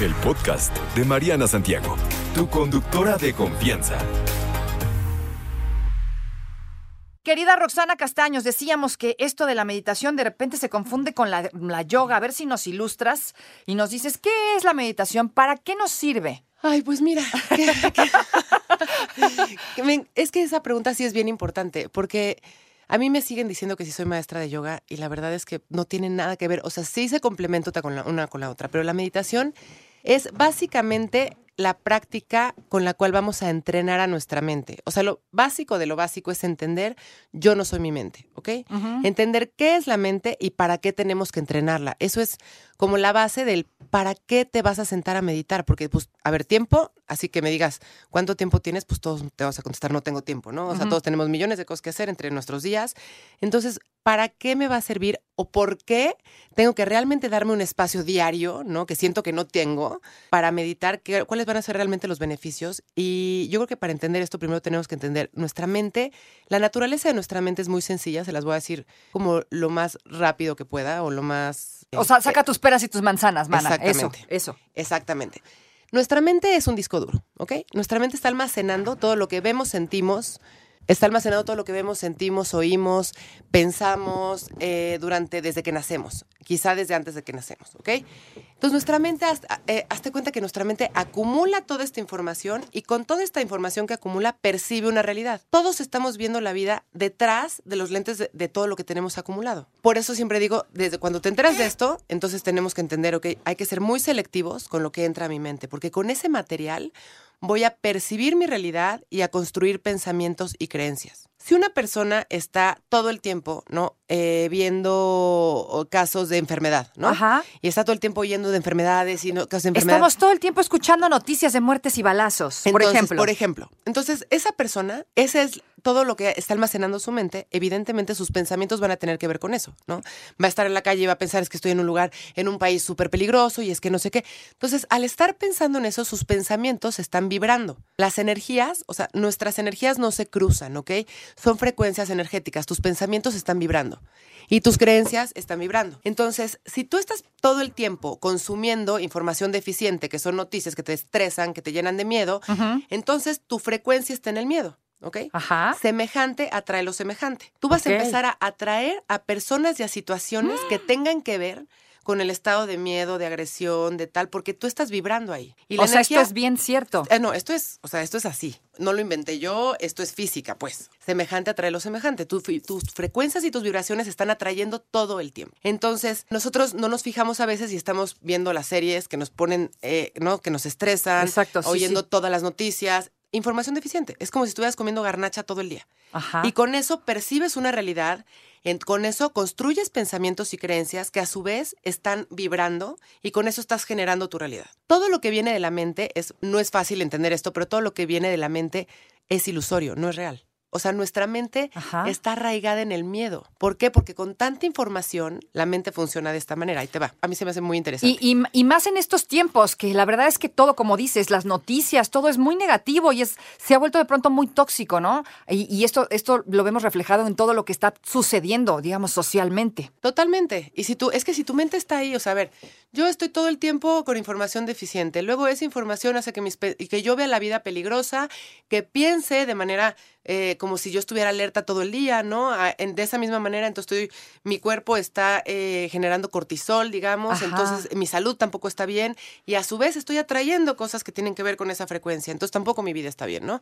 El podcast de Mariana Santiago, tu conductora de confianza. Querida Roxana Castaños, decíamos que esto de la meditación de repente se confunde con la, la yoga. A ver si nos ilustras y nos dices, ¿qué es la meditación? ¿Para qué nos sirve? Ay, pues mira, que- que- es que esa pregunta sí es bien importante, porque a mí me siguen diciendo que sí soy maestra de yoga y la verdad es que no tiene nada que ver, o sea, sí se complementa con la, una con la otra, pero la meditación es básicamente la práctica con la cual vamos a entrenar a nuestra mente. O sea, lo básico de lo básico es entender yo no soy mi mente, ¿ok? Entender qué es la mente y para qué tenemos que entrenarla. Eso es como la base del para qué te vas a sentar a meditar. Porque, pues, a ver, tiempo, así que me digas cuánto tiempo tienes, pues todos te vas a contestar no tengo tiempo, ¿no? O sea, todos tenemos millones de cosas que hacer entre nuestros días. Entonces, ¿para qué me va a servir o por qué tengo que realmente darme un espacio diario, ¿no? Que siento que no tengo para meditar, qué- cuáles van a ser realmente los beneficios. Y yo creo que para entender esto, primero tenemos que entender nuestra mente. La naturaleza de nuestra mente es muy sencilla, se las voy a decir como lo más rápido que pueda o lo más... O sea, saca tus peras y tus manzanas, mana. Eso, Exactamente. eso. Exactamente. Nuestra mente es un disco duro, ¿ok? Nuestra mente está almacenando todo lo que vemos, sentimos, está almacenando todo lo que vemos, sentimos, oímos, pensamos eh, durante, desde que nacemos, quizá desde antes de que nacemos, ¿ok? Entonces nuestra mente, hasta- eh, hazte cuenta que nuestra mente acumula toda esta información y con toda esta información que acumula percibe una realidad. Todos estamos viendo la vida detrás de los lentes de, de todo lo que tenemos acumulado. Por eso siempre digo, desde cuando te enteras de esto, entonces tenemos que entender, ok, hay que ser muy selectivos con lo que entra a mi mente, porque con ese material voy a percibir mi realidad y a construir pensamientos y creencias. Si una persona está todo el tiempo, ¿no? Eh, viendo casos de enfermedad, ¿no? Ajá. Y está todo el tiempo oyendo de enfermedades y no, casos de enfermedad. Estamos todo el tiempo escuchando noticias de muertes y balazos, por ejemplo. Por ejemplo. Entonces, esa persona, ese es todo lo que está almacenando su mente. Evidentemente, sus pensamientos van a tener que ver con eso, ¿no? Va a estar en la calle y va a pensar es que estoy en un lugar, en un país súper peligroso y es que no sé qué. Entonces, al estar pensando en eso, sus pensamientos están vibrando. Las energías, o sea, nuestras energías no se cruzan, ¿ok? Son frecuencias energéticas. Tus pensamientos están vibrando y tus creencias están vibrando. Entonces, si tú estás todo el tiempo consumiendo información deficiente, que son noticias que te estresan, que te llenan de miedo, entonces tu frecuencia está en el miedo. ¿Ok? Ajá. Semejante atrae lo semejante. Tú vas a empezar a atraer a personas y a situaciones que tengan que ver con el estado de miedo, de agresión, de tal, porque tú estás vibrando ahí. Y la o sea, esto es bien cierto. eh, no, esto es, o sea, esto es así. No lo inventé yo, esto es física, pues. Semejante atrae lo semejante. Tu tus frecuencias y tus vibraciones están atrayendo todo el tiempo. Entonces, nosotros no nos fijamos a veces y estamos viendo las series que nos ponen, eh, ¿no? Que nos estresan, Exacto, sí, oyendo sí. todas las noticias. Información deficiente. Es como si estuvieras comiendo garnacha todo el día. Ajá. Y con eso percibes una realidad, en- con eso construyes pensamientos y creencias que a su vez están vibrando y con eso estás generando tu realidad. Todo lo que viene de la mente es, no es fácil entender esto, pero todo lo que viene de la mente es ilusorio, no es real. O sea, nuestra mente Ajá. está arraigada en el miedo. ¿Por qué? Porque con tanta información la mente funciona de esta manera. Ahí te va. A mí se me hace muy interesante. Y, y- y más en estos tiempos, que la verdad es que todo, como dices, las noticias, todo es muy negativo y es, se ha vuelto de pronto muy tóxico, ¿no? Y, y esto, esto lo vemos reflejado en todo lo que está sucediendo, digamos, socialmente. Totalmente. Y si tú, es que si tu mente está ahí, o sea, a ver, yo estoy todo el tiempo con información deficiente. Luego esa información hace que, mis, que yo vea la vida peligrosa, que piense de manera eh, como si yo estuviera alerta todo el día, ¿no? A- en- de esa misma manera, entonces estoy, mi cuerpo está eh, generando cortisol, digamos, Ajá. entonces mi salud tampoco está bien y a su vez estoy atrayendo cosas que tienen que ver con esa frecuencia, entonces tampoco mi vida está bien, ¿no?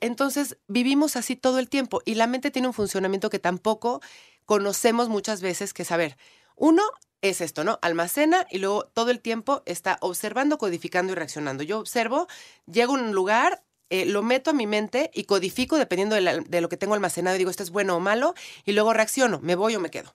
Entonces vivimos así todo el tiempo y la mente tiene un funcionamiento que tampoco conocemos muchas veces, que es, a ver, uno es esto, ¿no? Almacena y luego todo el tiempo está observando, codificando y reaccionando. Yo observo, llego a un lugar, eh, lo meto a mi mente y codifico dependiendo de, la- de lo que tengo almacenado y digo, esto es bueno o malo, y luego reacciono, me voy o me quedo.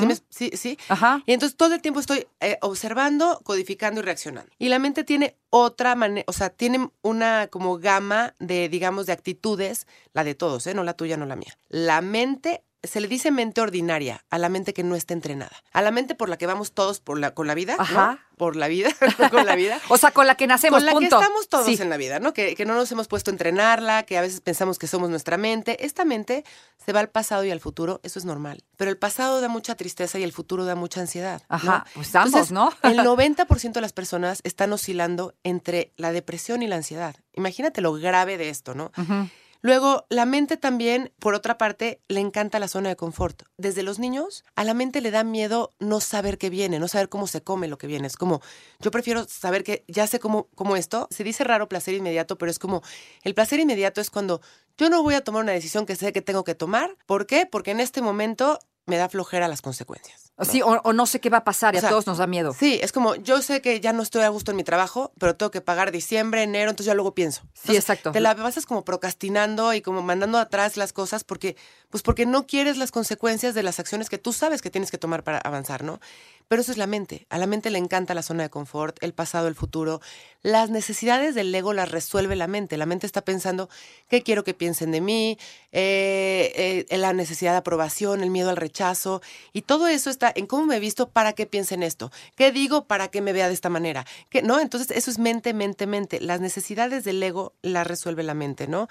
¿Sí, me- sí, sí? Ajá. Y entonces todo el tiempo estoy eh, observando, codificando y reaccionando. Y la mente tiene otra manera, o sea, tiene una como gama de, digamos, de actitudes, la de todos, ¿eh? no la tuya, no la mía. La mente, se le dice mente ordinaria a la mente que no está entrenada. A la mente por la que vamos todos por la, con la vida, ¿no? Ajá. Por la vida, no con la vida. O sea, con la que nacemos, con la punto. que estamos todos Sí. en la vida, ¿no? Que, que no nos hemos puesto a entrenarla, que a veces pensamos que somos nuestra mente. Esta mente se va al pasado y al futuro, eso es normal. Pero el pasado da mucha tristeza y el futuro da mucha ansiedad. ¿no? Ajá, pues ambos, Entonces, ¿no? el 90% de las personas están oscilando entre la depresión y la ansiedad. Imagínate lo grave de esto, ¿no? Ujú. Luego, la mente también, por otra parte, le encanta la zona de confort. Desde los niños, a la mente le da miedo no saber qué viene, no saber cómo se come lo que viene. Es como, yo prefiero saber que ya sé cómo, cómo esto. Se dice raro placer inmediato, pero es como, el placer inmediato es cuando yo no voy a tomar una decisión que sé que tengo que tomar. ¿Por qué? Porque en este momento me da flojera las consecuencias. ¿No? Sí, o, o no sé qué va a pasar y O sea, a todos nos da miedo. Sí, es como, yo sé que ya no estoy a gusto en mi trabajo, pero tengo que pagar diciembre, enero, entonces ya luego pienso. Sí, exacto. Te la pasas como procrastinando y como mandando atrás las cosas porque, pues porque no quieres las consecuencias de las acciones que tú sabes que tienes que tomar para avanzar, ¿no? Pero eso es la mente. A la mente le encanta la zona de confort, el pasado, el futuro. Las necesidades del ego las resuelve la mente. La mente está pensando qué quiero que piensen de mí, eh, eh, la necesidad de aprobación, el miedo al rechazo. Y todo eso está en cómo me he visto para que piensen esto. ¿Qué digo para que me vea de esta manera? ¿Qué, ¿No? Entonces, eso es mente, mente, mente. Las necesidades del ego las resuelve la mente, ¿no?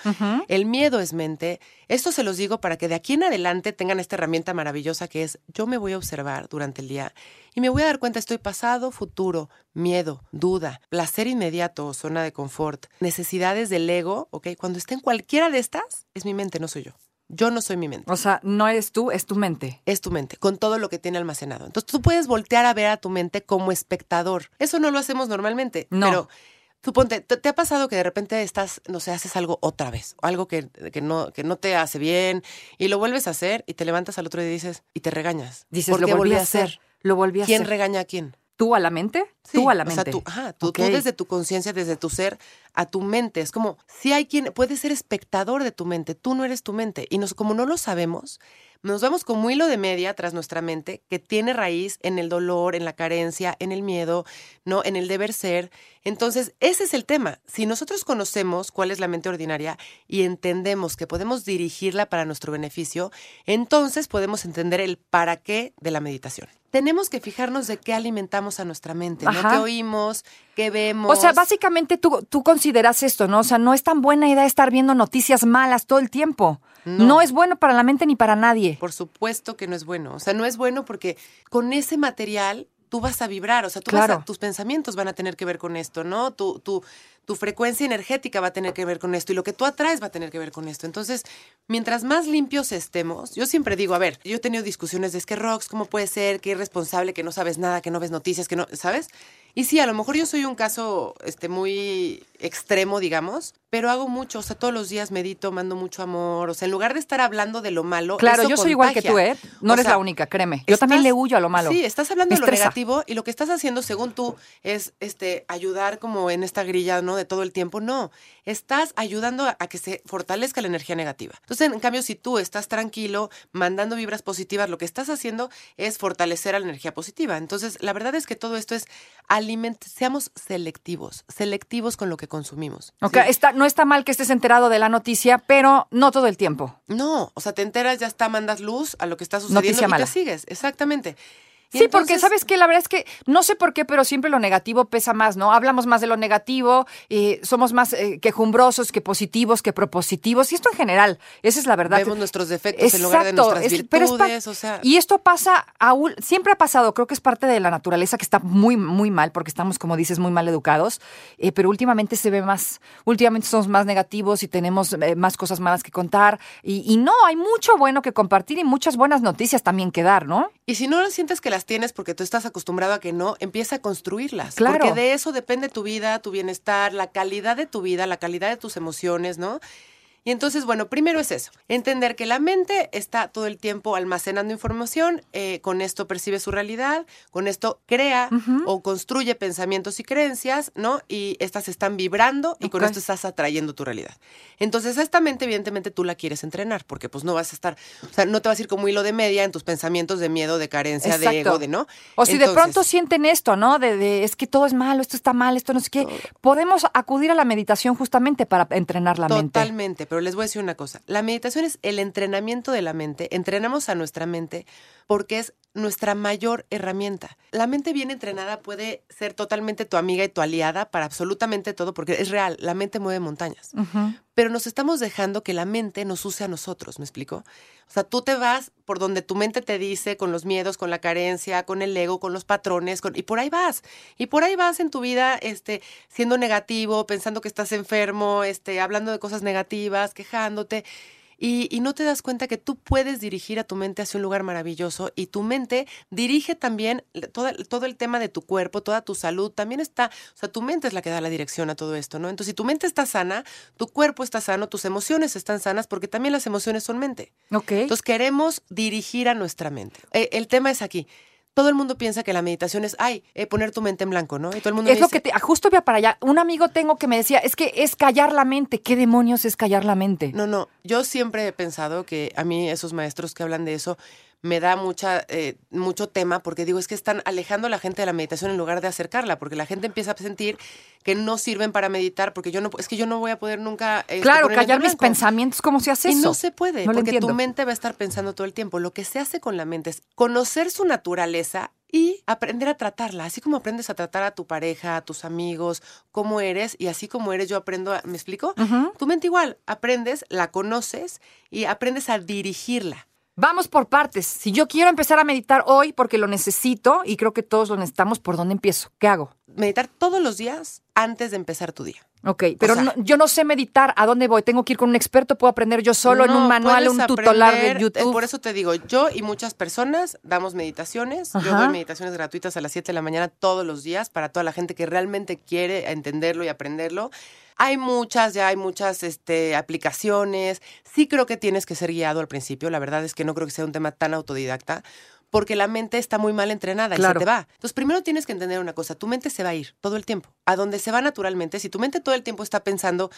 El miedo es mente. Esto se los digo para que de aquí en adelante tengan esta herramienta maravillosa que es yo me voy a observar durante el día y me voy a dar cuenta estoy pasado, futuro, miedo, duda, placer inmediato o zona de confort, necesidades del ego, ¿ok? Cuando esté en cualquiera de estas, es mi mente, no soy yo. Yo no soy mi mente. O sea, no eres tú, es tu mente. Es tu mente, con todo lo que tiene almacenado. Entonces tú puedes voltear a ver a tu mente como espectador. Eso no lo hacemos normalmente. No. Pero suponte, ¿te, te ha pasado que de repente estás, no sé, haces algo otra vez? O algo que, que no, que no te hace bien y lo vuelves a hacer y te levantas al otro día y dices, y te regañas. Dices, ¿Por lo qué volví volví a hacer. Lo volví a ¿Quién hacer. regaña a quién? ¿Tú a la mente? Sí, tú a la o mente. sea, tú, ajá, tú, Ok. tú desde tu conciencia, desde tu ser, a tu mente. Es como, si hay quien puede ser espectador de tu mente, tú no eres tu mente. Y nos, como no lo sabemos, nos vamos como hilo de media tras nuestra mente que tiene raíz en el dolor, en la carencia, en el miedo, ¿no? En el deber ser. Entonces, ese es el tema. Si nosotros conocemos cuál es la mente ordinaria y entendemos que podemos dirigirla para nuestro beneficio, entonces podemos entender el para qué de la meditación. Tenemos que fijarnos de qué alimentamos a nuestra mente, ¿no? Ajá. ¿Qué oímos? ¿Qué vemos? O sea, básicamente tú, tú consideras esto, ¿no? O sea, no es tan buena idea estar viendo noticias malas todo el tiempo. No. No, es bueno para la mente ni para nadie. Por supuesto que no es bueno. O sea, no es bueno porque con ese material tú vas a vibrar. O sea, tú vas a- tus pensamientos van a tener que ver con esto, ¿no? Tu, tu, tu frecuencia energética va a tener que ver con esto y lo que tú atraes va a tener que ver con esto. Entonces, mientras más limpios estemos, yo siempre digo, a ver, yo he tenido discusiones de es que Rox, ¿cómo puede ser? Que irresponsable, que no sabes nada, que no ves noticias, que no, ¿sabes? Y sí, a lo mejor yo soy un caso este, muy extremo, digamos, pero hago mucho, o sea, todos los días medito, mando mucho amor, o sea, en lugar de estar hablando de lo malo, Claro, eso yo soy igual que tú. ¿eh? No O eres sea, la única, créeme. Yo también estás- le huyo a lo malo. Sí, estás hablando Me de lo estresa. negativo y lo que estás haciendo, según tú, es este ayudar como en esta grilla, ¿no? De todo el tiempo. No, estás ayudando a, a que se fortalezca la energía negativa. Entonces, en cambio, si tú estás tranquilo, mandando vibras positivas, lo que estás haciendo es fortalecer a la energía positiva. Entonces, la verdad es que todo esto es aliment seamos selectivos, selectivos con lo que consumimos. Ok, ¿sí? está, no está mal que estés enterado de la noticia, pero no todo el tiempo. No, o sea, te enteras, ya está, mandas luz a lo que está sucediendo Noticia y mala. te sigues, exactamente. Y Sí, porque sabes que la verdad es que no sé por qué, pero siempre lo negativo pesa más, ¿no? Hablamos más de lo negativo, eh, somos más eh, quejumbrosos que positivos, que propositivos, y esto en general, esa es la verdad. Vemos nuestros defectos en lugar de nuestras es- pero es virtudes, o sea. Y esto pasa, aún, siempre ha pasado, creo que es parte de la naturaleza que está muy, muy mal, porque estamos, como dices, muy mal educados, eh, pero últimamente se ve más, últimamente somos más negativos y tenemos eh, más cosas malas que contar, y, y no, hay mucho bueno que compartir y muchas buenas noticias también que dar, ¿no? Y si no sientes que las tienes porque tú estás acostumbrado a que no, empieza a construirlas. Claro. Porque de eso depende tu vida, tu bienestar, la calidad de tu vida, la calidad de tus emociones, ¿no? Y entonces, bueno, primero es eso, entender que la mente está todo el tiempo almacenando información, eh, con esto percibe su realidad, con esto crea o construye pensamientos y creencias, ¿no? Y estas están vibrando y con esto estás atrayendo tu realidad. Entonces, esta mente, evidentemente, tú la quieres entrenar, porque pues no vas a estar, o sea, no te vas a ir como hilo de media en tus pensamientos de miedo, de carencia, de ego, de no. O si de pronto sienten esto, ¿no? De, de, es que todo es malo, esto está mal, esto no sé qué. Podemos acudir a la meditación justamente para entrenar la mente. Totalmente, pero les voy a decir una cosa. La meditación es el entrenamiento de la mente. Entrenamos a nuestra mente porque es nuestra mayor herramienta. La mente bien entrenada puede ser totalmente tu amiga y tu aliada para absolutamente todo, porque es real, la mente mueve montañas. Pero nos estamos dejando que la mente nos use a nosotros, ¿me explico? O sea, tú te vas por donde tu mente te dice, con los miedos, con la carencia, con el ego, con los patrones, con- y por ahí vas. Y por ahí vas en tu vida, este, siendo negativo, pensando que estás enfermo, este, hablando de cosas negativas, quejándote. Y, y no te das cuenta que tú puedes dirigir a tu mente hacia un lugar maravilloso y tu mente dirige también toda- todo el tema de tu cuerpo, toda tu salud, también está, o sea, tu mente es la que da la dirección a todo esto, ¿no? Entonces, si tu mente está sana, tu cuerpo está sano, tus emociones están sanas, porque también las emociones son mente. Ok. Entonces, queremos dirigir a nuestra mente. Eh, el tema es aquí. Todo el mundo piensa que la meditación es, ay, eh, poner tu mente en blanco, ¿no? Y todo el mundo es lo dice, que te, justo iba para allá. Un amigo tengo que me decía, es que es callar la mente. ¿Qué demonios es callar la mente? No, no, yo siempre he pensado que a mí esos maestros que hablan de eso me da mucha, eh, mucho tema porque digo, es que están alejando a la gente de la meditación en lugar de acercarla, porque la gente empieza a sentir que no sirven para meditar, porque yo no, es que yo no voy a poder nunca... este, claro, callar mis pensamientos, ¿cómo se hace Y eso? no se puede, No porque tu mente va a estar pensando todo el tiempo. Lo que se hace con la mente es conocer su naturaleza y aprender a tratarla, así como aprendes a tratar a tu pareja, a tus amigos, cómo eres, y así como eres, yo aprendo, a, ¿me explico? Ujú. Tu mente igual, aprendes, la conoces y aprendes a dirigirla. Vamos por partes. Si yo quiero empezar a meditar hoy porque lo necesito y creo que todos lo necesitamos, ¿por dónde empiezo? ¿Qué hago? Meditar todos los días antes de empezar tu día. Ok, pero sea- no- yo no sé meditar. ¿A dónde voy? ¿Tengo que ir con un experto? ¿Puedo aprender yo solo en No, un manual, un tutorial de eh, YouTube? Por eso te digo, yo y muchas personas damos meditaciones. Yo Ajá. doy meditaciones gratuitas a las 7 de la mañana todos los días para toda la gente que realmente quiere entenderlo y aprenderlo. Hay muchas, ya hay muchas este, aplicaciones. Sí creo que tienes que ser guiado al principio. La verdad es que no creo que sea un tema tan autodidacta. Porque la mente está muy mal entrenada Claro. y se te va. Entonces, primero tienes que entender una cosa. Tu mente se va a ir todo el tiempo. A donde se va naturalmente. Si tu mente todo el tiempo está pensando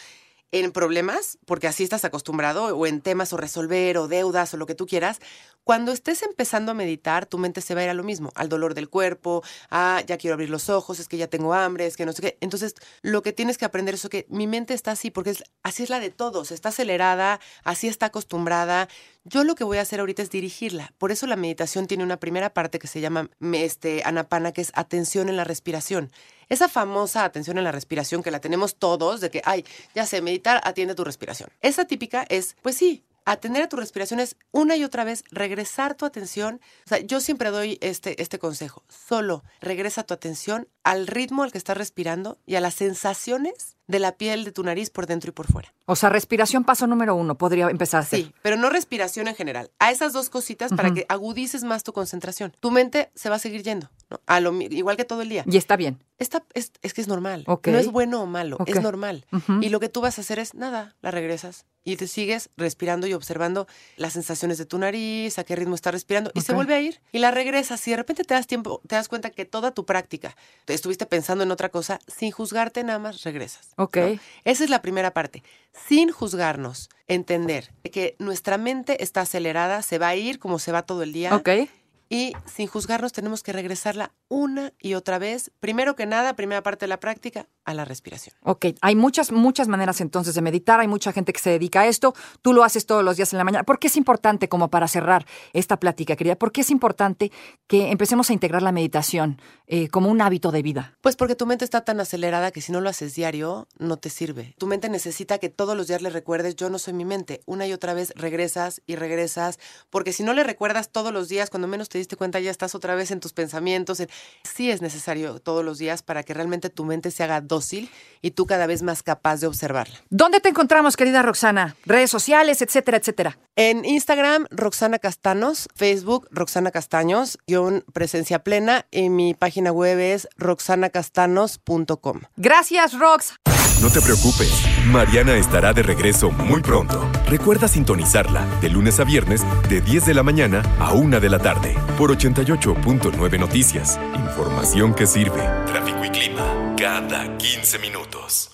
en problemas, porque así estás acostumbrado, o en temas o resolver, o deudas, o lo que tú quieras, cuando estés empezando a meditar, tu mente se va a ir a lo mismo, al dolor del cuerpo, a ya quiero abrir los ojos, es que ya tengo hambre, es que no sé qué. Entonces, lo que tienes que aprender es que mi mente está así, porque es, así es la de todos, está acelerada, así está acostumbrada. Yo lo que voy a hacer ahorita es dirigirla. Por eso la meditación tiene una primera parte que se llama este, anapana, que es atención en la respiración. Esa famosa atención en la respiración que la tenemos todos, de que, ay, ya sé, meditar, atiende tu respiración. Esa típica es, pues sí, atender a tu respiración es una y otra vez regresar tu atención. O sea, yo siempre doy este, este consejo. Solo regresa tu atención al ritmo al que estás respirando y a las sensaciones de la piel de tu nariz por dentro y por fuera. O sea, respiración paso número uno, podría empezar a hacer. Sí, pero no respiración en general. A esas dos cositas para que agudices más tu concentración. Tu mente se va a seguir yendo, ¿no? A lo, igual que todo el día. Y está bien. Esta, es, es que es normal. Ok. No es bueno o malo, es normal. Y lo que tú vas a hacer es nada, la regresas y te sigues respirando y observando las sensaciones de tu nariz, a qué ritmo estás respirando y se vuelve a ir y la regresas. Si de repente te das tiempo, te das cuenta que toda tu práctica te estuviste pensando en otra cosa, sin juzgarte nada más regresas. Ok. ¿no? Esa es la primera parte. Sin juzgarnos, entender que nuestra mente está acelerada, se va a ir como se va todo el día. Ok. Y sin juzgarnos tenemos que regresarla una y otra vez. Primero que nada, primera parte de la práctica, a la respiración. Ok, hay muchas, muchas maneras entonces de meditar, hay mucha gente que se dedica a esto, tú lo haces todos los días en la mañana. ¿Por qué es importante, como para cerrar esta plática, querida, por qué es importante que empecemos a integrar la meditación eh, como un hábito de vida? Pues porque tu mente está tan acelerada que si no lo haces diario, no te sirve. Tu mente necesita que todos los días le recuerdes, yo no soy mi mente. Una y otra vez regresas y regresas, porque si no le recuerdas todos los días, cuando menos te diste cuenta, ya estás otra vez en tus pensamientos. en- Sí es necesario todos los días para que realmente tu mente se haga dócil y tú cada vez más capaz de observarla. ¿Dónde te encontramos, querida Roxana? Redes sociales, etcétera, etcétera. En Instagram, Roxana Castanos, Facebook, Roxana Castaños, guion presencia plena, y mi página web es roxanacastanos.com. Gracias, Rox. No te preocupes, Mariana estará de regreso muy pronto. Recuerda sintonizarla de lunes a viernes de 10 de la mañana a 1 de la tarde por 88.9 Noticias. Información que sirve. Tráfico y clima cada 15 minutos.